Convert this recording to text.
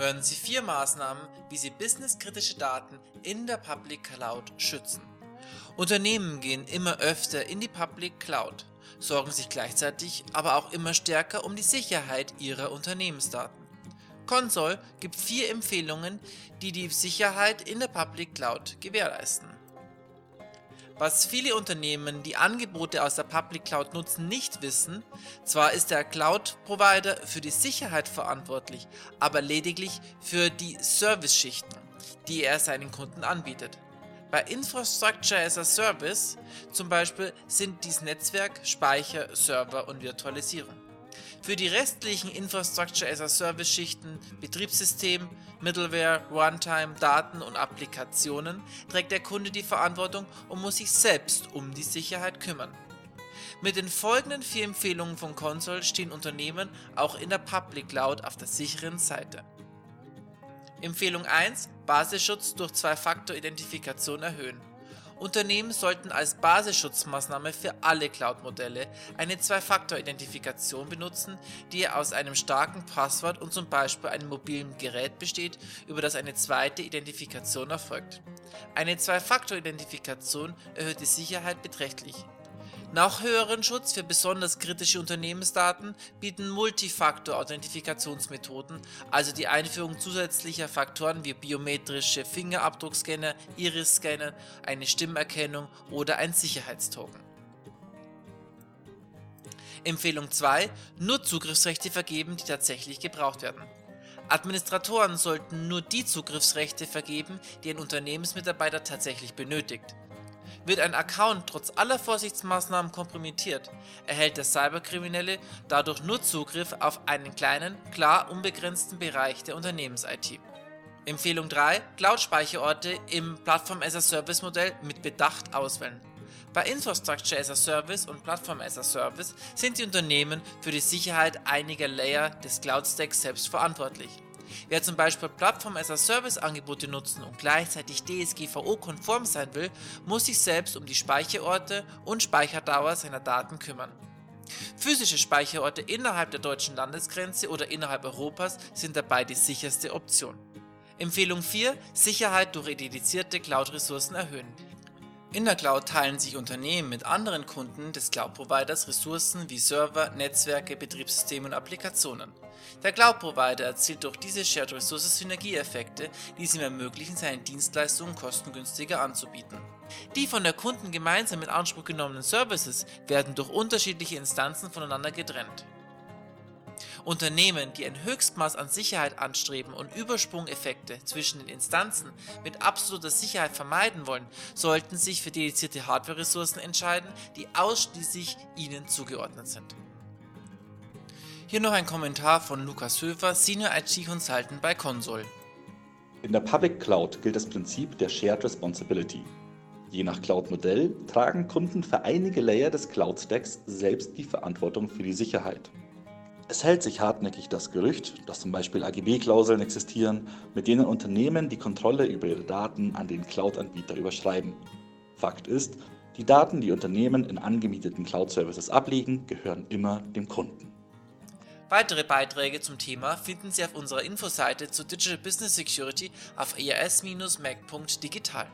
hören Sie vier Maßnahmen, wie Sie businesskritische Daten in der Public Cloud schützen. Unternehmen gehen immer öfter in die Public Cloud, sorgen sich gleichzeitig aber auch immer stärker um die Sicherheit ihrer Unternehmensdaten. Console gibt vier Empfehlungen, die die Sicherheit in der Public Cloud gewährleisten. Was viele Unternehmen, die Angebote aus der Public Cloud nutzen, nicht wissen, zwar ist der Cloud-Provider für die Sicherheit verantwortlich, aber lediglich für die Service-Schichten, die er seinen Kunden anbietet. Bei Infrastructure as a Service zum Beispiel sind dies Netzwerk, Speicher, Server und Virtualisierung. Für die restlichen Infrastructure as a Service Schichten, Betriebssystem, Middleware, Runtime, Daten und Applikationen trägt der Kunde die Verantwortung und muss sich selbst um die Sicherheit kümmern. Mit den folgenden vier Empfehlungen von Console stehen Unternehmen auch in der Public Cloud auf der sicheren Seite. Empfehlung 1: Basisschutz durch Zwei-Faktor-Identifikation erhöhen. Unternehmen sollten als Basisschutzmaßnahme für alle Cloud-Modelle eine Zwei-Faktor-Identifikation benutzen, die aus einem starken Passwort und zum Beispiel einem mobilen Gerät besteht, über das eine zweite Identifikation erfolgt. Eine Zwei-Faktor-Identifikation erhöht die Sicherheit beträchtlich noch höheren Schutz für besonders kritische Unternehmensdaten bieten Multifaktor-Authentifikationsmethoden, also die Einführung zusätzlicher Faktoren wie biometrische Fingerabdruckscanner, Iris-Scanner, eine Stimmerkennung oder ein Sicherheitstoken. Empfehlung 2: Nur Zugriffsrechte vergeben, die tatsächlich gebraucht werden. Administratoren sollten nur die Zugriffsrechte vergeben, die ein Unternehmensmitarbeiter tatsächlich benötigt. Wird ein Account trotz aller Vorsichtsmaßnahmen kompromittiert, erhält der Cyberkriminelle dadurch nur Zugriff auf einen kleinen, klar unbegrenzten Bereich der Unternehmens-IT. Empfehlung 3: Cloud-Speicherorte im Plattform-as-a-Service-Modell mit Bedacht auswählen. Bei Infrastructure as a Service und Plattform as a Service sind die Unternehmen für die Sicherheit einiger Layer des Cloud-Stacks selbst verantwortlich. Wer zum Beispiel Plattform-as-a-Service-Angebote nutzen und gleichzeitig DSGVO-konform sein will, muss sich selbst um die Speicherorte und Speicherdauer seiner Daten kümmern. Physische Speicherorte innerhalb der deutschen Landesgrenze oder innerhalb Europas sind dabei die sicherste Option. Empfehlung 4: Sicherheit durch dedizierte Cloud-Ressourcen erhöhen. In der Cloud teilen sich Unternehmen mit anderen Kunden des Cloud-Providers Ressourcen wie Server, Netzwerke, Betriebssysteme und Applikationen. Der Cloud-Provider erzielt durch diese Shared Resources Synergieeffekte, die es ihm ermöglichen, seine Dienstleistungen kostengünstiger anzubieten. Die von der Kunden gemeinsam in Anspruch genommenen Services werden durch unterschiedliche Instanzen voneinander getrennt. Unternehmen, die ein Höchstmaß an Sicherheit anstreben und Übersprungeffekte zwischen den Instanzen mit absoluter Sicherheit vermeiden wollen, sollten sich für dedizierte Hardware-Ressourcen entscheiden, die ausschließlich ihnen zugeordnet sind. Hier noch ein Kommentar von Lukas Höfer, Senior IT Consultant bei Console. In der Public Cloud gilt das Prinzip der Shared Responsibility. Je nach Cloud-Modell tragen Kunden für einige Layer des Cloud-Stacks selbst die Verantwortung für die Sicherheit. Es hält sich hartnäckig das Gerücht, dass zum Beispiel AGB-Klauseln existieren, mit denen Unternehmen die Kontrolle über ihre Daten an den Cloud-Anbieter überschreiben. Fakt ist, die Daten, die Unternehmen in angemieteten Cloud-Services ablegen, gehören immer dem Kunden. Weitere Beiträge zum Thema finden Sie auf unserer Infoseite zu Digital Business Security auf eas-mac.digital.